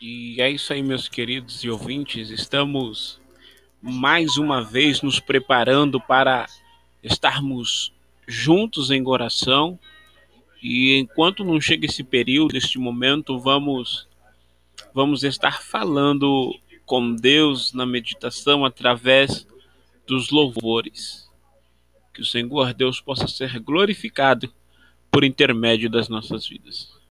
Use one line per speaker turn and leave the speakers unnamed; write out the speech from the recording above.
E é isso aí, meus queridos e ouvintes. Estamos mais uma vez nos preparando para estarmos juntos em oração. E enquanto não chega esse período, este momento, vamos vamos estar falando com Deus na meditação através dos louvores. Que o Senhor Deus possa ser glorificado por intermédio das nossas vidas.